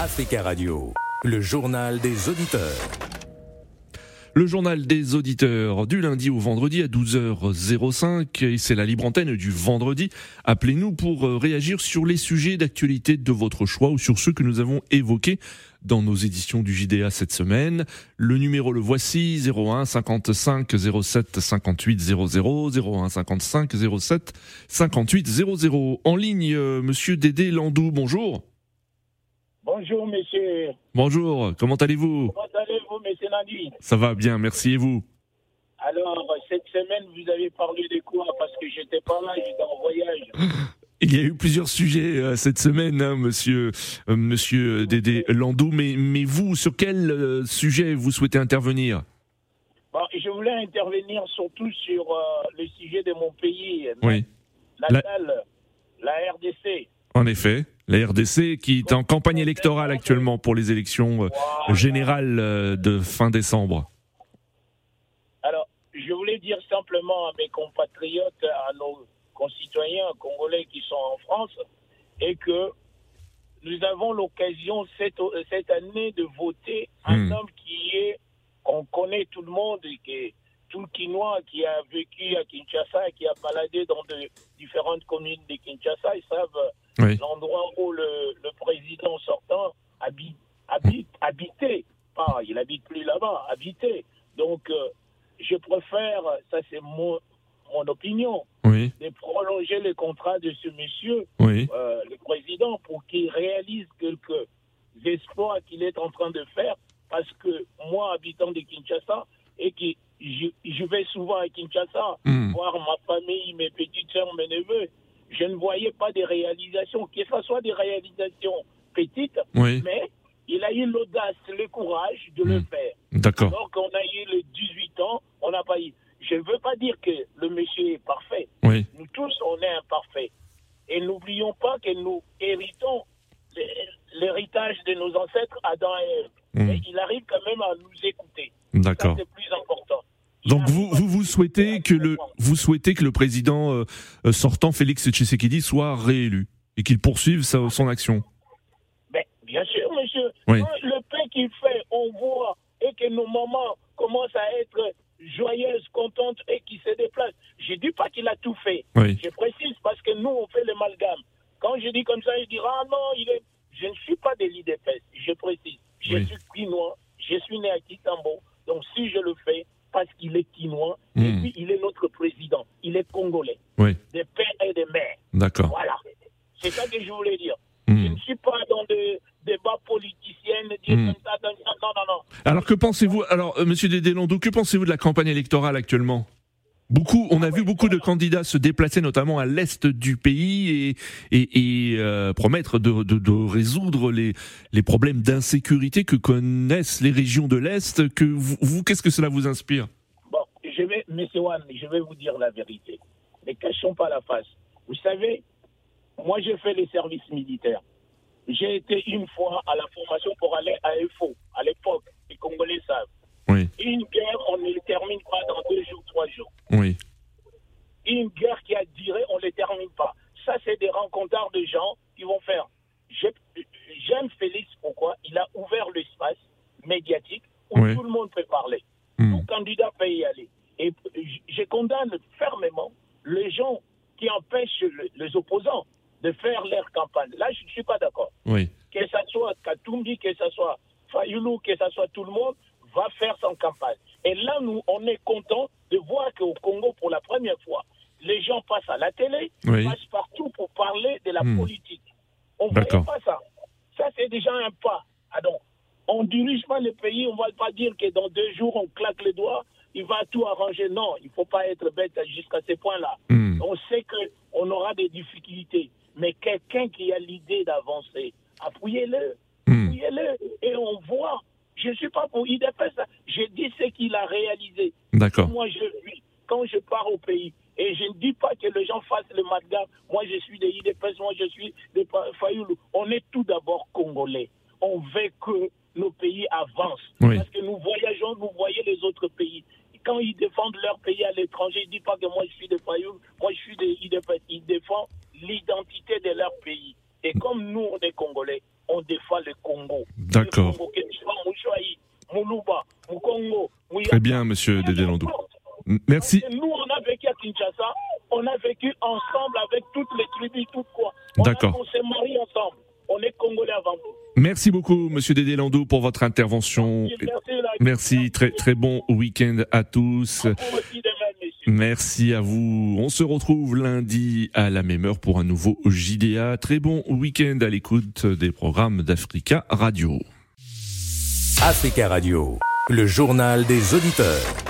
Africa Radio, le journal des auditeurs. Le journal des auditeurs du lundi au vendredi à 12h05 et c'est la libre antenne du vendredi. Appelez-nous pour euh, réagir sur les sujets d'actualité de votre choix ou sur ceux que nous avons évoqués dans nos éditions du JDA cette semaine. Le numéro le voici 01 55 07 58 00 01 55 07 58 00 en ligne euh, monsieur Dédé Landou bonjour. Bonjour, monsieur. Bonjour, comment allez-vous Comment allez-vous, monsieur Ça va bien, merci et vous Alors, cette semaine, vous avez parlé de quoi? Parce que j'étais pas là, j'étais en voyage. Il y a eu plusieurs sujets euh, cette semaine, hein, monsieur, euh, monsieur Dédé Landou, mais, mais vous, sur quel euh, sujet vous souhaitez intervenir? Bon, je voulais intervenir surtout sur euh, le sujet de mon pays, Oui, natal, la RDC. en effet. La RDC qui est en campagne électorale actuellement pour les élections euh, générales euh, de fin décembre. Alors, je voulais dire simplement à mes compatriotes, à nos concitoyens congolais qui sont en France, et que nous avons l'occasion cette, cette année de voter un Hmm. homme qui est, qu'on connaît tout le monde, et qui est tout le Quinois qui a vécu à Kinshasa et qui a baladé dans de différentes communes de Kinshasa, ils savent Oui. l'endroit où le, le président sortant habite, habite, habitait. Pas, il habite plus là-bas, habitait. Donc, euh, je préfère, ça c'est mon, mon opinion, Oui, de prolonger le contrat de ce monsieur, oui, euh, le président, pour qu'il réalise quelques exploits qu'il est en train de faire. Parce que moi, habitant de Kinshasa, et que je, je vais souvent à Kinshasa, Hmm. voir ma famille, mes petites sœurs, mes neveux, je ne voyais pas des réalisations, que ce soit des réalisations petites, oui, mais il a eu l'audace, le courage de le Hmm. faire. d'accord. Donc on a eu les 18 ans, on n'a pas eu. Je ne veux pas dire que le monsieur est parfait. Oui, Nous tous, on est imparfaits. Et n'oublions pas que nous héritons l'hé- l'héritage de nos ancêtres, Adam et Ève. Hmm. Mais il arrive quand même à nous écouter. D'accord. c'est plus important. Il Donc vous, vous, souhaitez que le, vous souhaitez que le président euh, sortant Félix Tshisekedi soit réélu et qu'il poursuive sa- son action? Ben, bien sûr, monsieur. Oui. Le pain qu'il fait, on voit, et que nos mamans commencent à être joyeuses, contentes, et qui se déplacent. Je dis pas qu'il a tout fait. Oui, Je précise parce que nous, on fait l'amalgame. Quand je dis comme ça, je dis Ah non, il est... je ne suis pas de l'IDPS. Je précise. Je Oui. suis quinois. Je suis né à Kitambo. Donc si je le fais, parce qu'il est quinois, et Hmm. puis il est notre président. Il est congolais. oui, Des pères et des mères. d'accord. Voilà. C'est ça que je voulais dire. Hmm. Je ne suis pas dans des débats politiciens, dire Hmm. comme ça. Non, non, non. Alors que pensez-vous Alors, euh, Monsieur que pensez-vous de la campagne électorale actuellement? Beaucoup, on a vu beaucoup de candidats se déplacer, notamment à l'est du pays, et, euh, promettre de, de, résoudre les, problèmes d'insécurité que connaissent les régions de l'est. Que vous qu'est-ce que cela vous inspire? Bon, je vais, Monsieur Wan, je vais vous dire la vérité. Ne cachons pas la face. Vous savez, moi j'ai fait les services militaires. J'ai été une fois à la formation pour aller à EFO, à l'époque, les Congolais savent. Oui, Une guerre, on ne le termine pas dans deux jours, trois jours. Oui, Une guerre qui a duré, on ne le termine pas. Ça, c'est des rencontres de gens qui vont faire. J'aime Félix, pourquoi? Il a ouvert l'espace médiatique où Oui. tout le monde peut parler. Hmm. Tout candidat peut y aller. Et je- je condamne fermement les gens qui empêchent le- les opposants de faire leur campagne. Là, je ne suis pas d'accord. oui, Que ce soit Katumbi, que ce soit Fayoulou, que ce soit tout le monde, va faire son campagne. Et là, nous, on est content de voir qu'au Congo, pour la première fois, les gens passent à la télé, Oui. passent partout pour parler de la Hmm. politique. On ne D'accord. pas ça. Ça, c'est déjà un pas. Ah donc, on ne dirige pas le pays, on ne va pas dire que dans deux jours, on claque les doigts, il va tout arranger. Non, il ne faut pas être bête jusqu'à ce point-là. Hmm. On sait qu'on aura des difficultés, mais quelqu'un qui a l'idée d'avancer, appuyez-le, Hmm. appuyez-le, et on voit. Je ne suis pas pour IDPS, ce qu'il a réalisé. d'accord. Moi, je quand je pars au pays. Et je ne dis pas que les gens fassent le malgame. Moi, je suis de IDPS, moi, je suis de Pa- Fayoulou. On est tout d'abord congolais. On veut que nos pays avancent. Oui. Parce que nous voyageons, vous voyez les autres pays. Quand ils défendent leur pays à l'étranger, ils ne disent pas que moi, je suis de Fayoulou, moi, je suis de IDPS. Ils défendent l'identité de leur pays. Et comme nous, on est congolais, on défend le Congo. D'accord. Très bien, monsieur Dédélandou. Merci. Nous, on a vécu à Kinshasa, on a vécu ensemble avec toutes les tribus, tout quoi. D'accord. On s'est mariés ensemble. On est Congolais avant tout. Merci beaucoup, Monsieur Dédélandou, pour votre intervention. Merci, très très bon week-end à tous. Merci à vous. On se retrouve lundi à la même heure pour un nouveau JDA. Très bon week-end à l'écoute des programmes d'Africa Radio. Africa Radio, le journal des auditeurs.